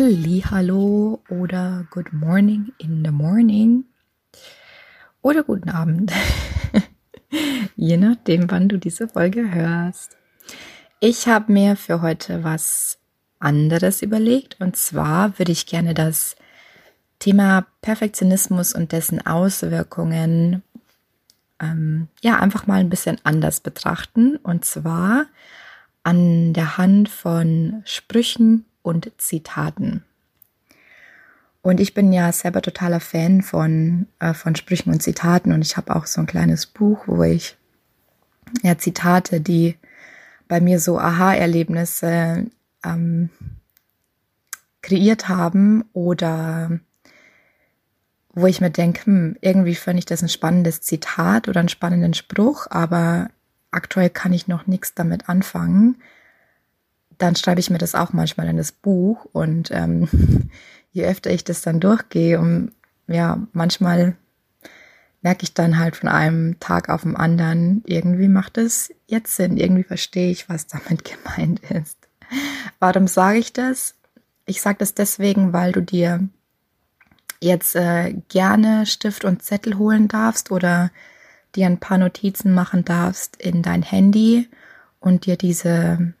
Hallo oder good morning in the morning oder guten Abend, je nachdem, wann du diese Folge hörst. Ich habe mir für heute was anderes überlegt und zwar würde ich gerne das Thema Perfektionismus und dessen Auswirkungen ähm, ja einfach mal ein bisschen anders betrachten und zwar an der Hand von Sprüchen und Zitaten. Und ich bin ja selber totaler Fan von, äh, von Sprüchen und Zitaten und ich habe auch so ein kleines Buch, wo ich ja Zitate, die bei mir so Aha-Erlebnisse ähm, kreiert haben oder wo ich mir denke, hm, irgendwie finde ich das ein spannendes Zitat oder einen spannenden Spruch, aber aktuell kann ich noch nichts damit anfangen dann schreibe ich mir das auch manchmal in das Buch und ähm, je öfter ich das dann durchgehe, um ja, manchmal merke ich dann halt von einem Tag auf den anderen, irgendwie macht es jetzt Sinn, irgendwie verstehe ich, was damit gemeint ist. Warum sage ich das? Ich sage das deswegen, weil du dir jetzt äh, gerne Stift und Zettel holen darfst oder dir ein paar Notizen machen darfst in dein Handy und dir diese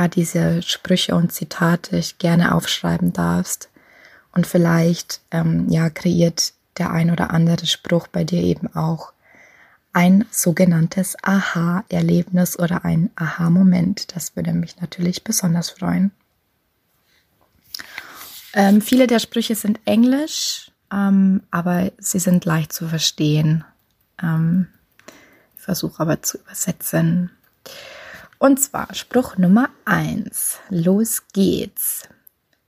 ja, diese Sprüche und Zitate gerne aufschreiben darfst. Und vielleicht, ähm, ja, kreiert der ein oder andere Spruch bei dir eben auch ein sogenanntes Aha-Erlebnis oder ein Aha-Moment. Das würde mich natürlich besonders freuen. Ähm, viele der Sprüche sind englisch, ähm, aber sie sind leicht zu verstehen. Ähm, ich versuche aber zu übersetzen. Und zwar Spruch Nummer eins. Los geht's.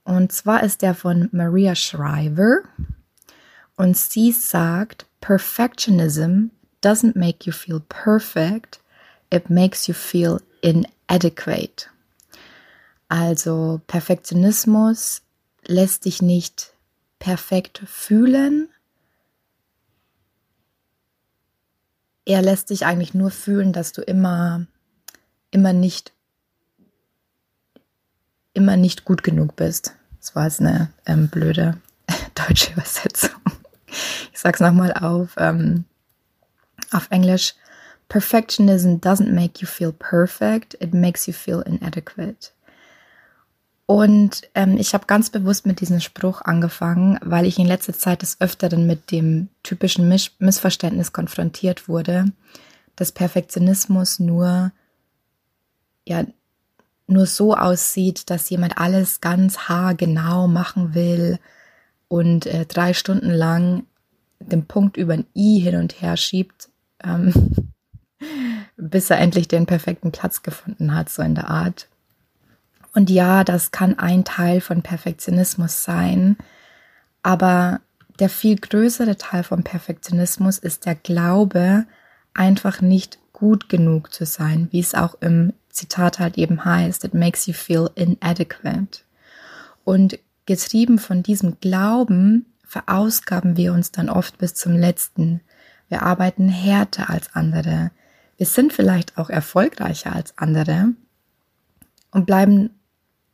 Und zwar ist der von Maria Shriver. Und sie sagt, Perfectionism doesn't make you feel perfect, it makes you feel inadequate. Also Perfektionismus lässt dich nicht perfekt fühlen. Er lässt dich eigentlich nur fühlen, dass du immer immer nicht, immer nicht gut genug bist. Das war jetzt eine ähm, blöde deutsche Übersetzung. Ich sag's nochmal auf, ähm, auf Englisch. Perfectionism doesn't make you feel perfect, it makes you feel inadequate. Und ähm, ich habe ganz bewusst mit diesem Spruch angefangen, weil ich in letzter Zeit des Öfteren mit dem typischen Miss Missverständnis konfrontiert wurde, dass Perfektionismus nur ja nur so aussieht, dass jemand alles ganz haargenau machen will und äh, drei Stunden lang den Punkt über ein i hin und her schiebt, ähm, bis er endlich den perfekten Platz gefunden hat, so in der Art. Und ja, das kann ein Teil von Perfektionismus sein, aber der viel größere Teil von Perfektionismus ist der Glaube, einfach nicht gut genug zu sein, wie es auch im Zitat halt eben heißt, it makes you feel inadequate. Und getrieben von diesem Glauben verausgaben wir uns dann oft bis zum letzten. Wir arbeiten härter als andere. Wir sind vielleicht auch erfolgreicher als andere und bleiben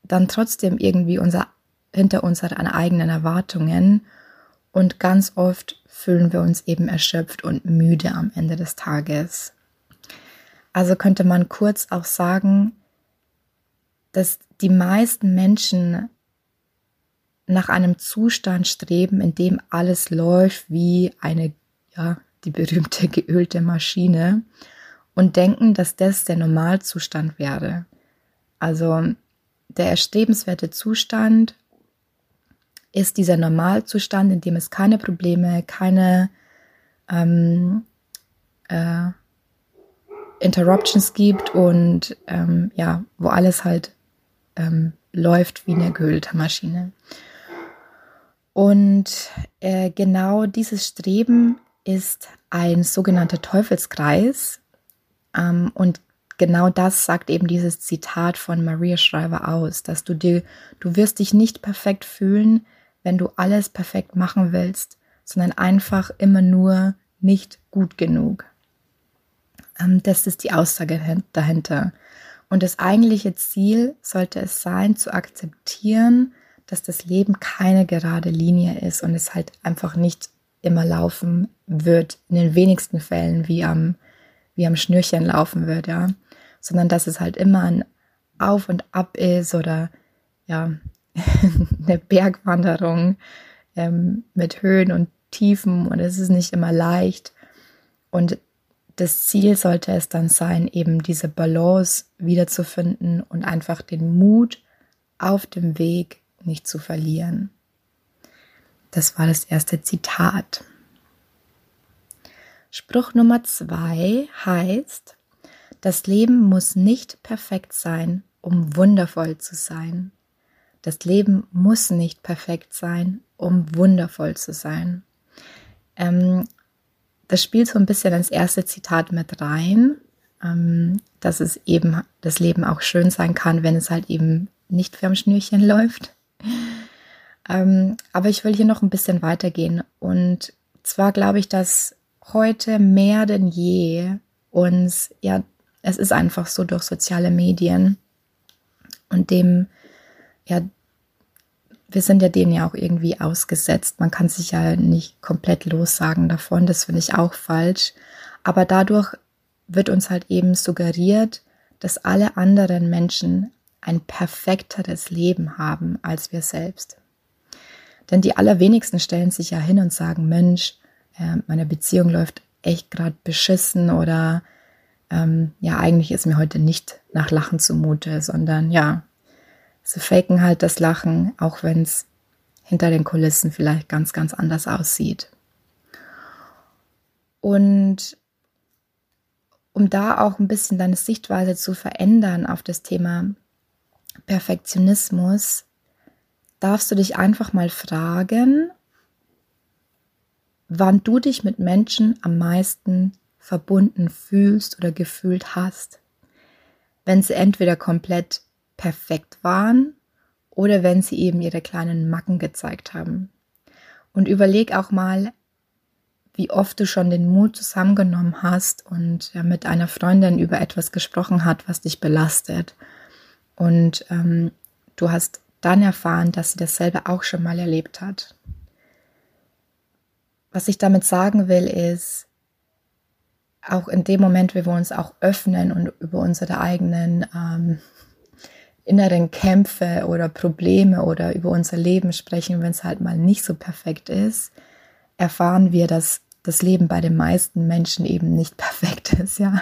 dann trotzdem irgendwie unser, hinter unseren eigenen Erwartungen. Und ganz oft fühlen wir uns eben erschöpft und müde am Ende des Tages. Also könnte man kurz auch sagen, dass die meisten Menschen nach einem Zustand streben, in dem alles läuft wie eine, ja, die berühmte geölte Maschine und denken, dass das der Normalzustand wäre. Also der erstrebenswerte Zustand ist dieser Normalzustand, in dem es keine Probleme, keine ähm, äh, Interruptions gibt und ähm, ja, wo alles halt ähm, läuft wie eine geölte Maschine. Und äh, genau dieses Streben ist ein sogenannter Teufelskreis. Ähm, und genau das sagt eben dieses Zitat von Maria Schreiber aus, dass du dir, du wirst dich nicht perfekt fühlen, wenn du alles perfekt machen willst, sondern einfach immer nur nicht gut genug. Ähm, das ist die Aussage dahinter. Und das eigentliche Ziel sollte es sein, zu akzeptieren, dass das Leben keine gerade Linie ist und es halt einfach nicht immer laufen wird, in den wenigsten Fällen wie am, wie am Schnürchen laufen wird, ja. Sondern dass es halt immer ein Auf und Ab ist oder ja, eine Bergwanderung ähm, mit Höhen und Tiefen und es ist nicht immer leicht. Und das Ziel sollte es dann sein, eben diese Balance wiederzufinden und einfach den Mut auf dem Weg nicht zu verlieren. Das war das erste Zitat. Spruch Nummer zwei heißt, das Leben muss nicht perfekt sein, um wundervoll zu sein. Das Leben muss nicht perfekt sein, um wundervoll zu sein. Ähm, das spielt so ein bisschen ins erste Zitat mit rein, ähm, dass es eben das Leben auch schön sein kann, wenn es halt eben nicht für am Schnürchen läuft. Ähm, aber ich will hier noch ein bisschen weitergehen. Und zwar glaube ich, dass heute mehr denn je uns, ja, es ist einfach so durch soziale Medien und dem, ja, wir sind ja denen ja auch irgendwie ausgesetzt. Man kann sich ja nicht komplett lossagen davon. Das finde ich auch falsch. Aber dadurch wird uns halt eben suggeriert, dass alle anderen Menschen ein perfekteres Leben haben als wir selbst. Denn die allerwenigsten stellen sich ja hin und sagen, Mensch, äh, meine Beziehung läuft echt gerade beschissen oder ähm, ja, eigentlich ist mir heute nicht nach Lachen zumute, sondern ja, sie faken halt das Lachen, auch wenn es hinter den Kulissen vielleicht ganz, ganz anders aussieht. Und um da auch ein bisschen deine Sichtweise zu verändern auf das Thema Perfektionismus, darfst du dich einfach mal fragen, wann du dich mit Menschen am meisten verbunden fühlst oder gefühlt hast. Wenn sie entweder komplett perfekt waren oder wenn sie eben ihre kleinen Macken gezeigt haben. Und überleg auch mal, wie oft du schon den Mut zusammengenommen hast und mit einer Freundin über etwas gesprochen hat, was dich belastet. Und ähm, du hast dann erfahren, dass sie dasselbe auch schon mal erlebt hat. Was ich damit sagen will, ist, auch in dem Moment, wie wir uns auch öffnen und über unsere eigenen ähm, inneren Kämpfe oder Probleme oder über unser Leben sprechen, wenn es halt mal nicht so perfekt ist, erfahren wir, dass das Leben bei den meisten Menschen eben nicht perfekt ist, ja.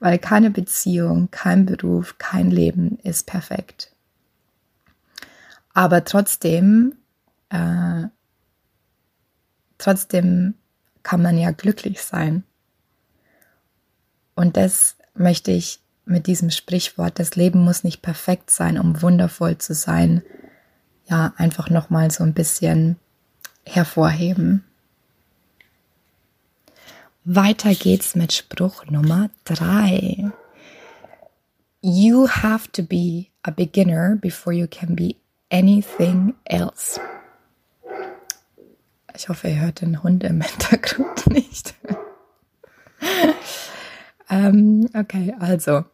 Weil keine Beziehung, kein Beruf, kein Leben ist perfekt. Aber trotzdem, äh, trotzdem kann man ja glücklich sein. Und das möchte ich mit diesem Sprichwort, das Leben muss nicht perfekt sein, um wundervoll zu sein, ja, einfach nochmal so ein bisschen hervorheben. Weiter geht's mit Spruch Nummer drei. You have to be a beginner before you can be anything else. Ich hoffe, ihr hört den Hund im Hintergrund nicht. um, okay, also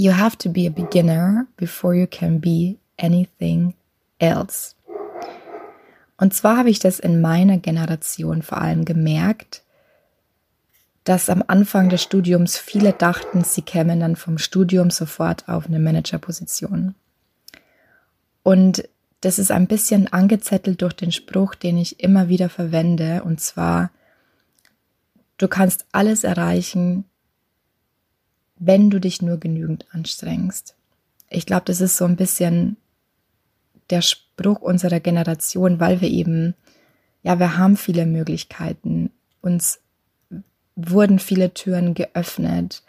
You have to be a beginner before you can be anything else. Und zwar habe ich das in meiner Generation vor allem gemerkt, dass am Anfang des Studiums viele dachten, sie kämen dann vom Studium sofort auf eine Managerposition. Und das ist ein bisschen angezettelt durch den Spruch, den ich immer wieder verwende, und zwar, du kannst alles erreichen, wenn du dich nur genügend anstrengst. Ich glaube, das ist so ein bisschen der Spruch unserer Generation, weil wir eben, ja, wir haben viele Möglichkeiten. Uns wurden viele Türen geöffnet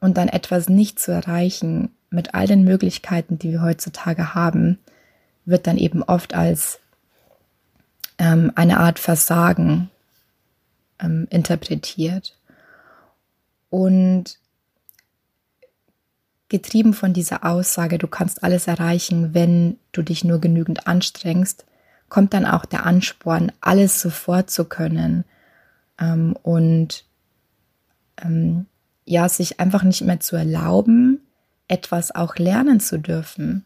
und dann etwas nicht zu erreichen, mit all den Möglichkeiten, die wir heutzutage haben, wird dann eben oft als ähm, eine Art Versagen ähm, interpretiert. Und getrieben von dieser Aussage, du kannst alles erreichen, wenn du dich nur genügend anstrengst, kommt dann auch der Ansporn, alles sofort zu können ähm, und ähm, ja, sich einfach nicht mehr zu erlauben, etwas auch lernen zu dürfen.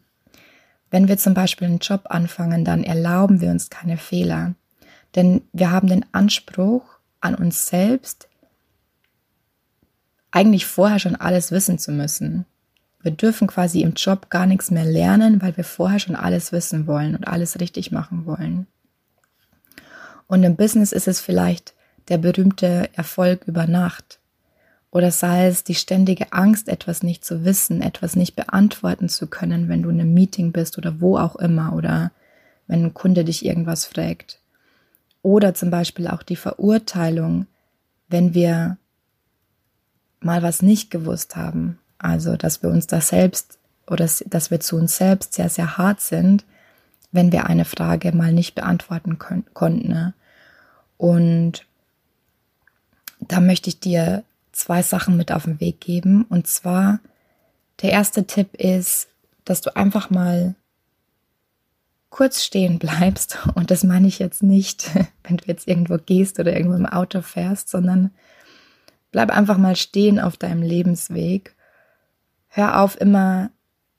Wenn wir zum Beispiel einen Job anfangen, dann erlauben wir uns keine Fehler. Denn wir haben den Anspruch an uns selbst, eigentlich vorher schon alles wissen zu müssen. Wir dürfen quasi im Job gar nichts mehr lernen, weil wir vorher schon alles wissen wollen und alles richtig machen wollen. Und im Business ist es vielleicht der berühmte Erfolg über Nacht. Oder sei es die ständige Angst, etwas nicht zu wissen, etwas nicht beantworten zu können, wenn du in einem Meeting bist oder wo auch immer oder wenn ein Kunde dich irgendwas fragt. Oder zum Beispiel auch die Verurteilung, wenn wir mal was nicht gewusst haben. Also, dass wir uns das selbst oder dass wir zu uns selbst sehr, sehr hart sind, wenn wir eine Frage mal nicht beantworten konnten. Ne? Und da möchte ich dir zwei Sachen mit auf den Weg geben. Und zwar, der erste Tipp ist, dass du einfach mal kurz stehen bleibst. Und das meine ich jetzt nicht, wenn du jetzt irgendwo gehst oder irgendwo im Auto fährst, sondern bleib einfach mal stehen auf deinem Lebensweg. Hör auf, immer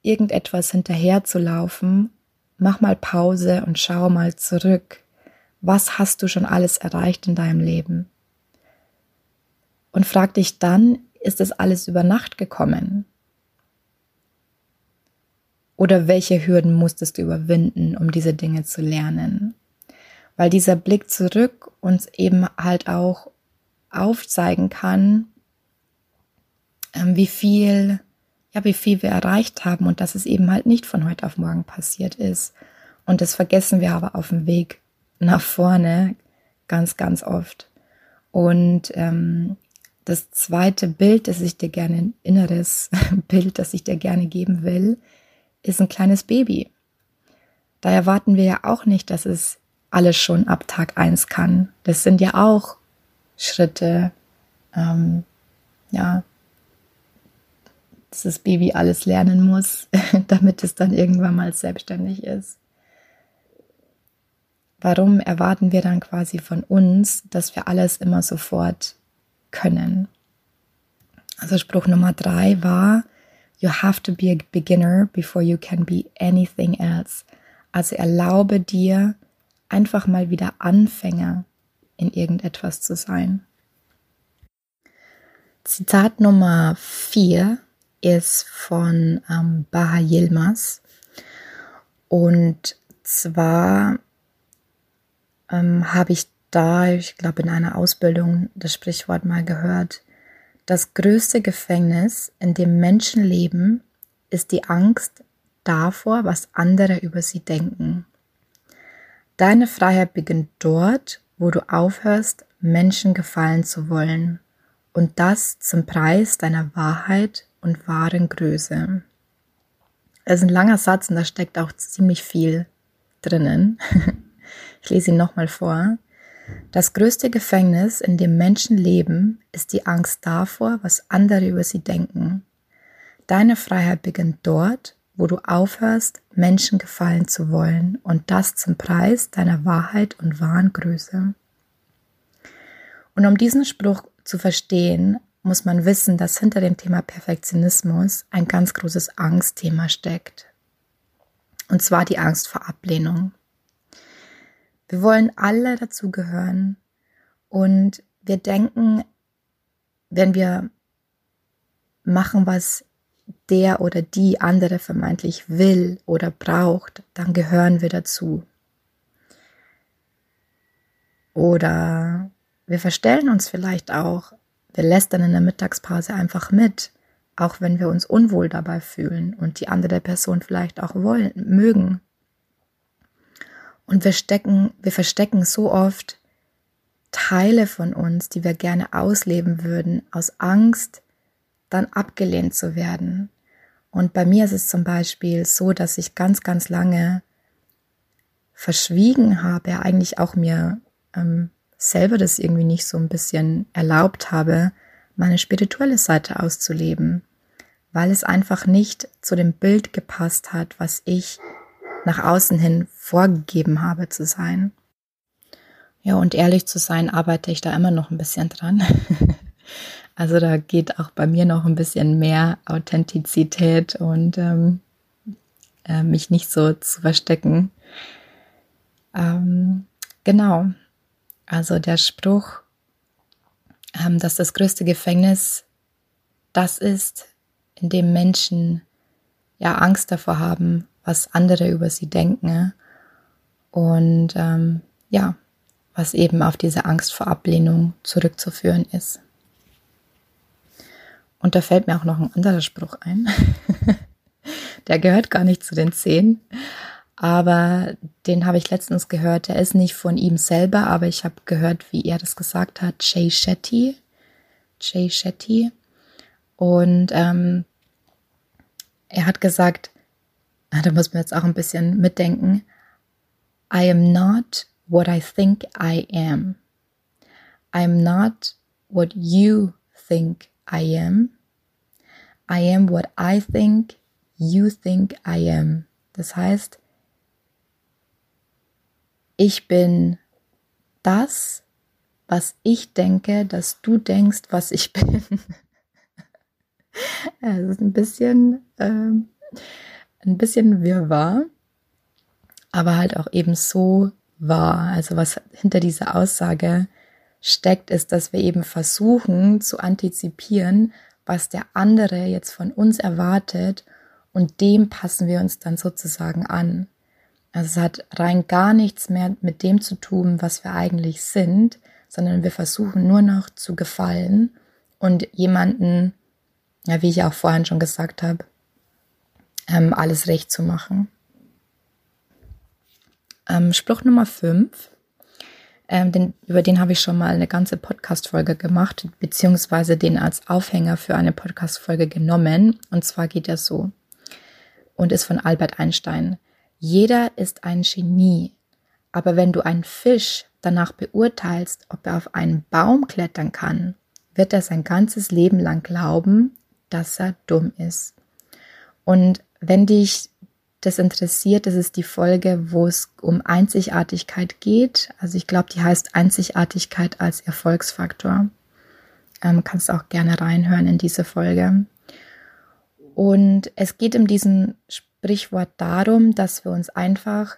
irgendetwas hinterher zu laufen. Mach mal Pause und schau mal zurück. Was hast du schon alles erreicht in deinem Leben? und frag dich dann, ist das alles über Nacht gekommen? Oder welche Hürden musstest du überwinden, um diese Dinge zu lernen? Weil dieser Blick zurück uns eben halt auch aufzeigen kann, ähm, wie viel, ja, wie viel wir erreicht haben und dass es eben halt nicht von heute auf morgen passiert ist. Und das vergessen wir aber auf dem Weg nach vorne ganz, ganz oft. Und ähm, das zweite Bild, das ich dir gerne, ein inneres Bild, das ich dir gerne geben will, ist ein kleines Baby. Da erwarten wir ja auch nicht, dass es alles schon ab Tag eins kann. Das sind ja auch Schritte, ähm, ja, dass das Baby alles lernen muss, damit es dann irgendwann mal selbstständig ist. Warum erwarten wir dann quasi von uns, dass wir alles immer sofort können. Also Spruch Nummer drei war, You have to be a beginner before you can be anything else. Also erlaube dir, einfach mal wieder Anfänger in irgendetwas zu sein. Zitat Nummer vier ist von ähm, Baha Yilmaz. Und zwar ähm, habe ich da, ich glaube, in einer Ausbildung das Sprichwort mal gehört. Das größte Gefängnis, in dem Menschen leben, ist die Angst davor, was andere über sie denken. Deine Freiheit beginnt dort, wo du aufhörst, Menschen gefallen zu wollen. Und das zum Preis deiner Wahrheit und wahren Größe. Es ist ein langer Satz und da steckt auch ziemlich viel drinnen. Ich lese ihn nochmal vor. Das größte Gefängnis, in dem Menschen leben, ist die Angst davor, was andere über sie denken. Deine Freiheit beginnt dort, wo du aufhörst, Menschen gefallen zu wollen und das zum Preis deiner Wahrheit und wahren Größe. Und um diesen Spruch zu verstehen, muss man wissen, dass hinter dem Thema Perfektionismus ein ganz großes Angstthema steckt. Und zwar die Angst vor Ablehnung. Wir wollen alle dazugehören und wir denken, wenn wir machen, was der oder die andere vermeintlich will oder braucht, dann gehören wir dazu. Oder wir verstellen uns vielleicht auch, wir lästern in der Mittagspause einfach mit, auch wenn wir uns unwohl dabei fühlen und die andere Person vielleicht auch wollen, mögen. Und wir stecken, wir verstecken so oft Teile von uns, die wir gerne ausleben würden, aus Angst, dann abgelehnt zu werden. Und bei mir ist es zum Beispiel so, dass ich ganz, ganz lange verschwiegen habe, eigentlich auch mir ähm, selber das irgendwie nicht so ein bisschen erlaubt habe, meine spirituelle Seite auszuleben, weil es einfach nicht zu dem Bild gepasst hat, was ich nach außen hin vorgegeben habe zu sein. Ja, und ehrlich zu sein, arbeite ich da immer noch ein bisschen dran. also da geht auch bei mir noch ein bisschen mehr Authentizität und ähm, äh, mich nicht so zu verstecken. Ähm, genau. Also der Spruch, ähm, dass das größte Gefängnis das ist, in dem Menschen ja Angst davor haben, was andere über sie denken. Und ähm, ja, was eben auf diese Angst vor Ablehnung zurückzuführen ist. Und da fällt mir auch noch ein anderer Spruch ein. Der gehört gar nicht zu den zehn, aber den habe ich letztens gehört. Der ist nicht von ihm selber, aber ich habe gehört, wie er das gesagt hat. Jay Shetty. Jay Shetty. Und ähm, er hat gesagt, ah, da muss man jetzt auch ein bisschen mitdenken. I am not what I think I am. I am not what you think I am. I am what I think you think I am. Das heißt, ich bin das, was ich denke, dass du denkst, was ich bin. Es ist ein bisschen, ähm, ein bisschen wirrwarr, aber halt auch eben so wahr. Also was hinter dieser Aussage steckt, ist, dass wir eben versuchen zu antizipieren, was der andere jetzt von uns erwartet und dem passen wir uns dann sozusagen an. Also es hat rein gar nichts mehr mit dem zu tun, was wir eigentlich sind, sondern wir versuchen nur noch zu gefallen und jemanden, ja, wie ich auch vorhin schon gesagt habe, ähm, alles recht zu machen. Ähm, Spruch Nummer 5, ähm, den, über den habe ich schon mal eine ganze Podcast-Folge gemacht, beziehungsweise den als Aufhänger für eine Podcast-Folge genommen. Und zwar geht er so und ist von Albert Einstein. Jeder ist ein Genie, aber wenn du einen Fisch danach beurteilst, ob er auf einen Baum klettern kann, wird er sein ganzes Leben lang glauben, dass er dumm ist. Und wenn dich das interessiert, das ist die Folge, wo es um Einzigartigkeit geht. Also ich glaube, die heißt Einzigartigkeit als Erfolgsfaktor. Ähm, kannst auch gerne reinhören in diese Folge. Und es geht in diesem Sprichwort darum, dass wir uns einfach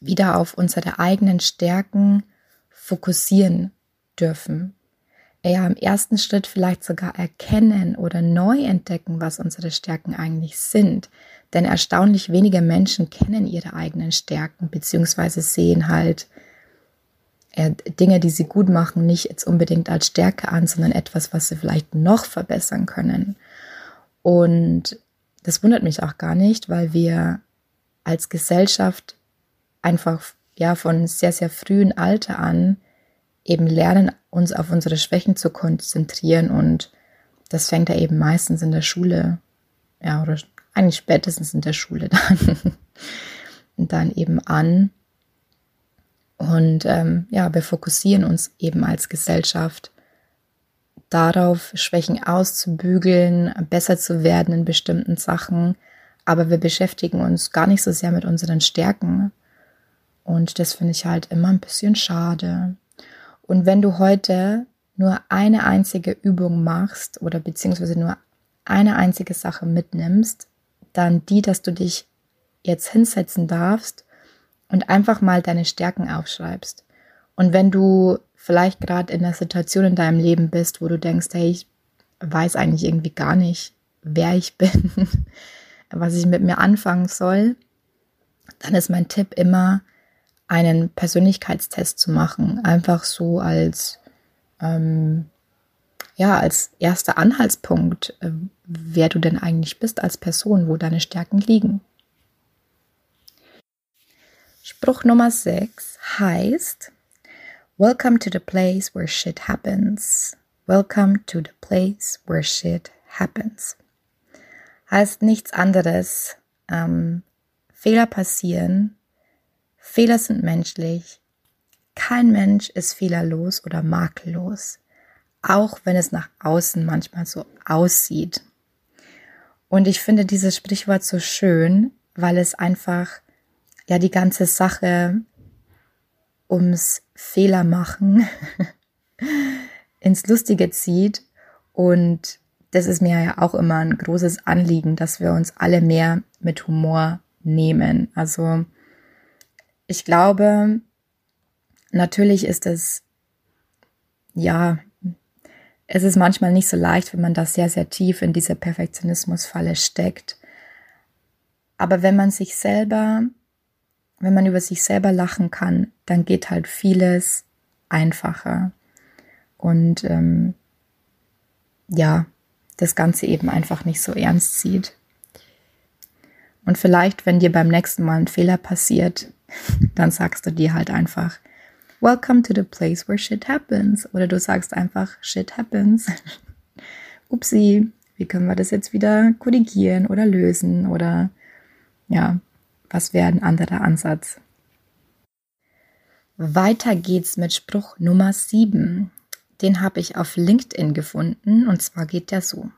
wieder auf unsere eigenen Stärken fokussieren dürfen. Ja, im ersten Schritt vielleicht sogar erkennen oder neu entdecken, was unsere Stärken eigentlich sind. Denn erstaunlich wenige Menschen kennen ihre eigenen Stärken, beziehungsweise sehen halt äh, Dinge, die sie gut machen, nicht jetzt unbedingt als Stärke an, sondern etwas, was sie vielleicht noch verbessern können. Und das wundert mich auch gar nicht, weil wir als Gesellschaft einfach ja von sehr, sehr frühen Alter an eben lernen, uns auf unsere Schwächen zu konzentrieren und das fängt ja eben meistens in der Schule, ja, oder eigentlich spätestens in der Schule dann, dann eben an. Und ähm, ja, wir fokussieren uns eben als Gesellschaft darauf, Schwächen auszubügeln, besser zu werden in bestimmten Sachen, aber wir beschäftigen uns gar nicht so sehr mit unseren Stärken. Und das finde ich halt immer ein bisschen schade. Und wenn du heute nur eine einzige Übung machst oder beziehungsweise nur eine einzige Sache mitnimmst, dann die, dass du dich jetzt hinsetzen darfst und einfach mal deine Stärken aufschreibst. Und wenn du vielleicht gerade in einer Situation in deinem Leben bist, wo du denkst, hey, ich weiß eigentlich irgendwie gar nicht, wer ich bin, was ich mit mir anfangen soll, dann ist mein Tipp immer, einen Persönlichkeitstest zu machen. Einfach so als, ähm, ja, als erster Anhaltspunkt, äh, wer du denn eigentlich bist als Person, wo deine Stärken liegen. Spruch Nummer 6 heißt, Welcome to the place where shit happens. Welcome to the place where shit happens. heißt nichts anderes. Ähm, Fehler passieren. Fehler sind menschlich. Kein Mensch ist fehlerlos oder makellos. Auch wenn es nach außen manchmal so aussieht. Und ich finde dieses Sprichwort so schön, weil es einfach ja die ganze Sache ums Fehler machen ins Lustige zieht. Und das ist mir ja auch immer ein großes Anliegen, dass wir uns alle mehr mit Humor nehmen. Also ich glaube, natürlich ist es, ja, es ist manchmal nicht so leicht, wenn man da sehr, sehr tief in diese Perfektionismusfalle steckt. Aber wenn man sich selber, wenn man über sich selber lachen kann, dann geht halt vieles einfacher. Und ähm, ja, das Ganze eben einfach nicht so ernst sieht. Und vielleicht, wenn dir beim nächsten Mal ein Fehler passiert, dann sagst du dir halt einfach, Welcome to the place where shit happens. Oder du sagst einfach, shit happens. Upsi, wie können wir das jetzt wieder korrigieren oder lösen? Oder ja, was wäre ein anderer Ansatz? Weiter geht's mit Spruch Nummer 7. Den habe ich auf LinkedIn gefunden und zwar geht der so.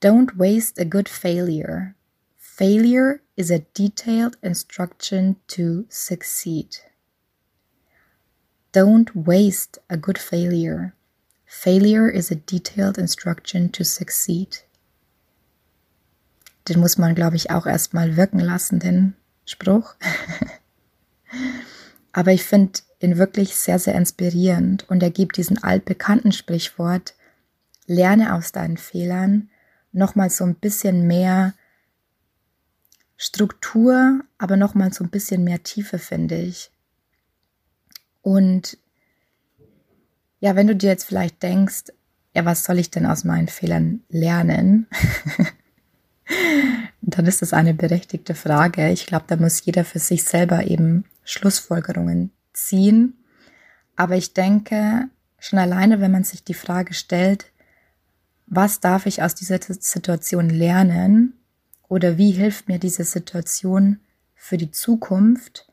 Don't waste a good failure. Failure is a detailed instruction to succeed. Don't waste a good failure. Failure is a detailed instruction to succeed. Den muss man, glaube ich, auch erstmal wirken lassen, den Spruch. Aber ich finde ihn wirklich sehr, sehr inspirierend und er gibt diesen altbekannten Sprichwort, lerne aus deinen Fehlern, nochmal so ein bisschen mehr Struktur, aber nochmal so ein bisschen mehr Tiefe, finde ich. Und ja, wenn du dir jetzt vielleicht denkst, ja, was soll ich denn aus meinen Fehlern lernen? dann ist das eine berechtigte Frage. Ich glaube, da muss jeder für sich selber eben Schlussfolgerungen ziehen. Aber ich denke, schon alleine, wenn man sich die Frage stellt, was darf ich aus dieser Situation lernen oder wie hilft mir diese Situation für die Zukunft,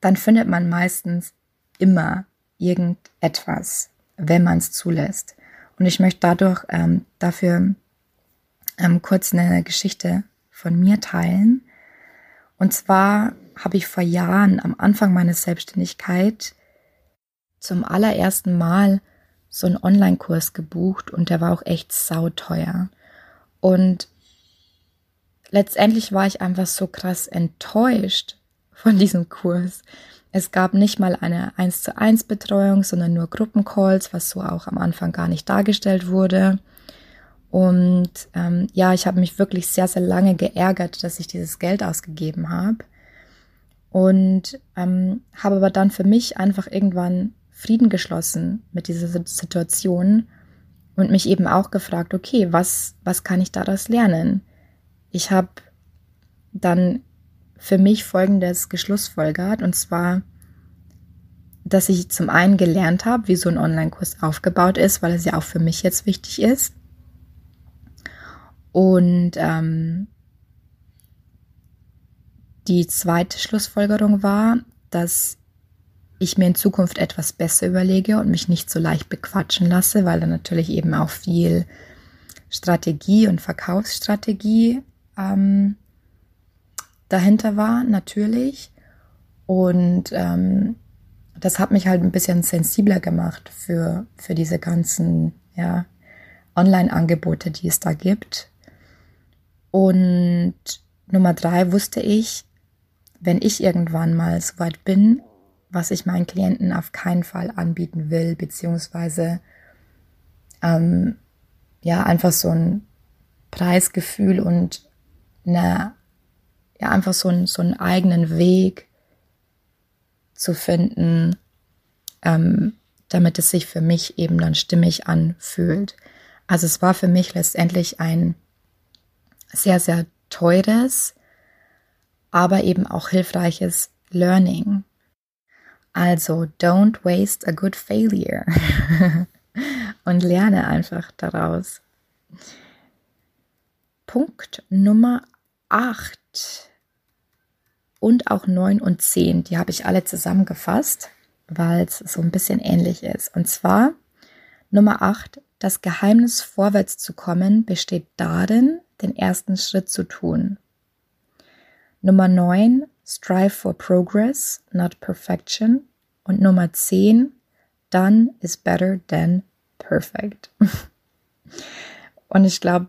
dann findet man meistens immer irgendetwas, wenn man es zulässt. Und ich möchte dadurch ähm, dafür ähm, kurz eine Geschichte von mir teilen. Und zwar habe ich vor Jahren am Anfang meiner Selbstständigkeit zum allerersten Mal so einen Online-Kurs gebucht und der war auch echt sauteuer. Und letztendlich war ich einfach so krass enttäuscht von diesem Kurs. Es gab nicht mal eine 1 zu 1 Betreuung, sondern nur Gruppencalls, was so auch am Anfang gar nicht dargestellt wurde. Und ähm, ja, ich habe mich wirklich sehr, sehr lange geärgert, dass ich dieses Geld ausgegeben habe. Und ähm, habe aber dann für mich einfach irgendwann Frieden geschlossen mit dieser Situation und mich eben auch gefragt, okay, was, was kann ich daraus lernen? Ich habe dann für mich folgendes geschlussfolgert und zwar, dass ich zum einen gelernt habe, wie so ein Online-Kurs aufgebaut ist, weil es ja auch für mich jetzt wichtig ist. Und ähm, die zweite Schlussfolgerung war, dass ich mir in Zukunft etwas besser überlege und mich nicht so leicht bequatschen lasse, weil da natürlich eben auch viel Strategie und Verkaufsstrategie ähm, dahinter war, natürlich. Und ähm, das hat mich halt ein bisschen sensibler gemacht für, für diese ganzen ja, Online-Angebote, die es da gibt. Und Nummer drei wusste ich, wenn ich irgendwann mal so weit bin, was ich meinen Klienten auf keinen Fall anbieten will, beziehungsweise ähm, ja einfach so ein Preisgefühl und eine, ja einfach so, ein, so einen eigenen Weg zu finden, ähm, damit es sich für mich eben dann stimmig anfühlt. Also es war für mich letztendlich ein sehr, sehr teures, aber eben auch hilfreiches Learning. Also, don't waste a good failure. Und lerne einfach daraus. Punkt Nummer 8 und auch 9 und 10, die habe ich alle zusammengefasst, weil es so ein bisschen ähnlich ist. Und zwar Nummer 8, das Geheimnis vorwärts zu kommen besteht darin, den ersten Schritt zu tun. Nummer 9, strive for progress, not perfection. Und Nummer 10, done is better than perfect. Und ich glaube,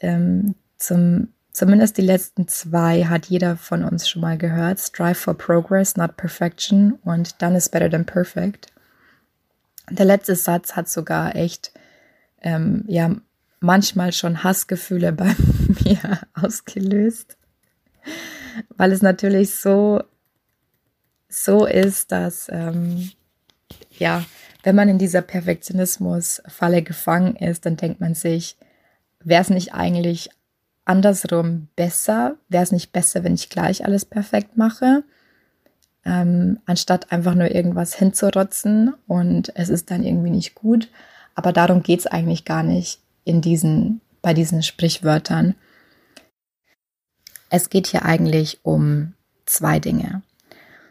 ähm, zum Zumindest die letzten zwei hat jeder von uns schon mal gehört. Strive for progress, not perfection. Und done is better than perfect. Der letzte Satz hat sogar echt, ähm, ja, manchmal schon Hassgefühle bei mir ausgelöst. Weil es natürlich so, so ist, dass, ähm, ja, wenn man in dieser Perfektionismus-Falle gefangen ist, dann denkt man sich, wäre es nicht eigentlich andersrum besser? Wäre es nicht besser, wenn ich gleich alles perfekt mache? Ähm, anstatt einfach nur irgendwas hinzurotzen und es ist dann irgendwie nicht gut. Aber darum geht es eigentlich gar nicht in diesen, bei diesen Sprichwörtern. Es geht hier eigentlich um zwei Dinge.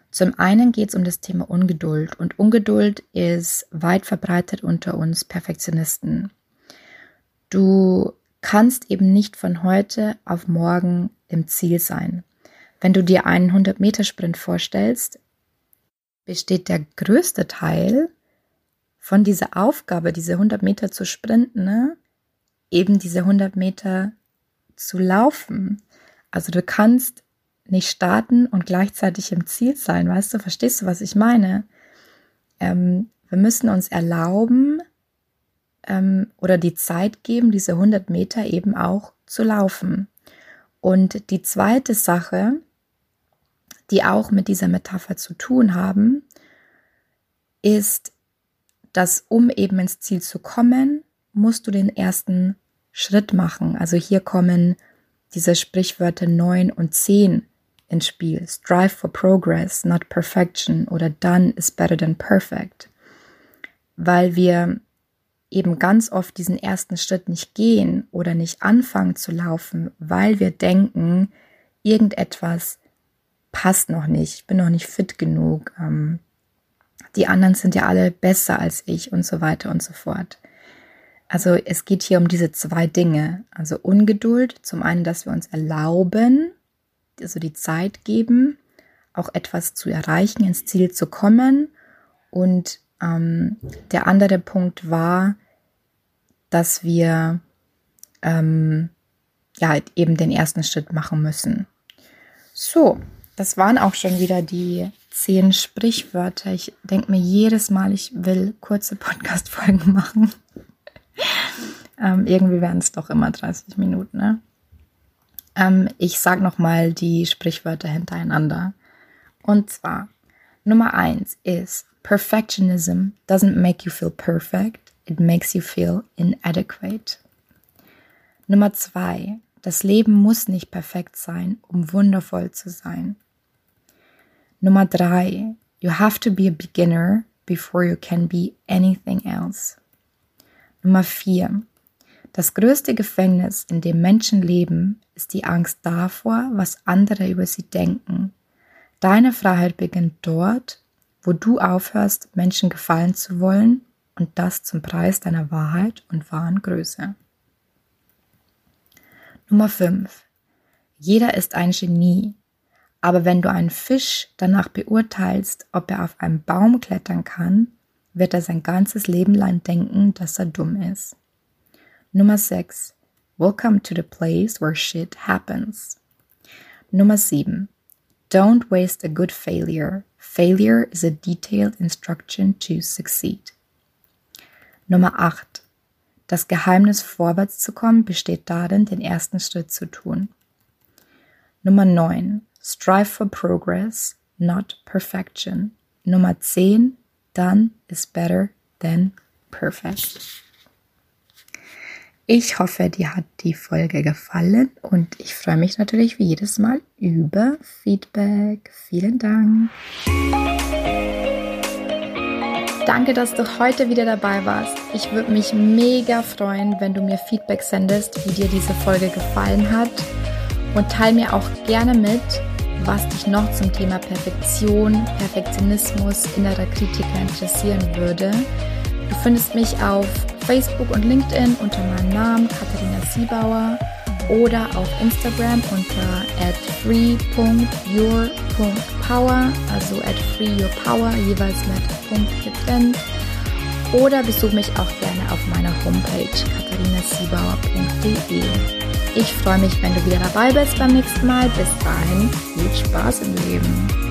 Zum einen geht es um das Thema Ungeduld und Ungeduld ist weit verbreitet unter uns Perfektionisten. Du kannst eben nicht von heute auf morgen im Ziel sein. Wenn du dir einen 100-Meter-Sprint vorstellst, besteht der größte Teil von dieser Aufgabe, diese 100 Meter zu sprinten, ne? Eben diese 100 Meter zu laufen. Also du kannst nicht starten und gleichzeitig im Ziel sein, weißt du? Verstehst du, was ich meine? Ähm, wir müssen uns erlauben, ähm, oder die Zeit geben, diese 100 Meter eben auch zu laufen. Und die zweite Sache, die auch mit dieser Metapher zu tun haben, ist, dass um eben ins Ziel zu kommen, musst du den ersten Schritt machen. Also hier kommen diese Sprichwörter 9 und 10 ins Spiel. Strive for progress, not perfection oder done is better than perfect. Weil wir eben ganz oft diesen ersten Schritt nicht gehen oder nicht anfangen zu laufen, weil wir denken, irgendetwas passt noch nicht, ich bin noch nicht fit genug, ähm, die anderen sind ja alle besser als ich und so weiter und so fort. Also es geht hier um diese zwei Dinge, also Ungeduld, zum einen, dass wir uns erlauben, also die Zeit geben, auch etwas zu erreichen, ins Ziel zu kommen und ähm, der andere Punkt war, dass wir ähm, ja eben den ersten Schritt machen müssen. So, das waren auch schon wieder die zehn Sprichwörter. Ich denke mir jedes Mal, ich will kurze Podcast-Folgen machen. Ähm, irgendwie werden es doch immer 30 Minuten. Ne? Ähm, ich sage nochmal die Sprichwörter hintereinander. Und zwar, Nummer eins ist Perfectionism doesn't make you feel perfect, it makes you feel inadequate. Nummer zwei, das Leben muss nicht perfekt sein, um wundervoll zu sein. Nummer drei, you have to be a beginner before you can be anything else. Nummer vier, das größte Gefängnis, in dem Menschen leben, ist die Angst davor, was andere über sie denken. Deine Freiheit beginnt dort, wo du aufhörst, Menschen gefallen zu wollen und das zum Preis deiner Wahrheit und wahren Größe. Nummer 5. Jeder ist ein Genie, aber wenn du einen Fisch danach beurteilst, ob er auf einen Baum klettern kann, wird er sein ganzes Leben lang denken, dass er dumm ist. Nummer 6. Welcome to the place where shit happens. Nummer 7. Don't waste a good failure. Failure is a detailed instruction to succeed. Nummer 8. Das Geheimnis vorwärts zu kommen besteht darin, den ersten Schritt zu tun. Nummer 9. Strive for progress, not perfection. Nummer 10. Done is better than perfect. Ich hoffe, dir hat die Folge gefallen und ich freue mich natürlich wie jedes Mal über Feedback. Vielen Dank. Danke, dass du heute wieder dabei warst. Ich würde mich mega freuen, wenn du mir Feedback sendest, wie dir diese Folge gefallen hat. Und teile mir auch gerne mit, was dich noch zum Thema Perfektion, Perfektionismus, innerer Kritiker interessieren würde. Du findest mich auf Facebook und LinkedIn unter meinem Namen Katharina Siebauer oder auf Instagram unter at free.your.power, also at freeyourpower, jeweils mit Punkt getrennt. Oder besuch mich auch gerne auf meiner Homepage katharinasiebauer.de. Ich freue mich, wenn du wieder dabei bist beim nächsten Mal. Bis dahin, viel Spaß im Leben.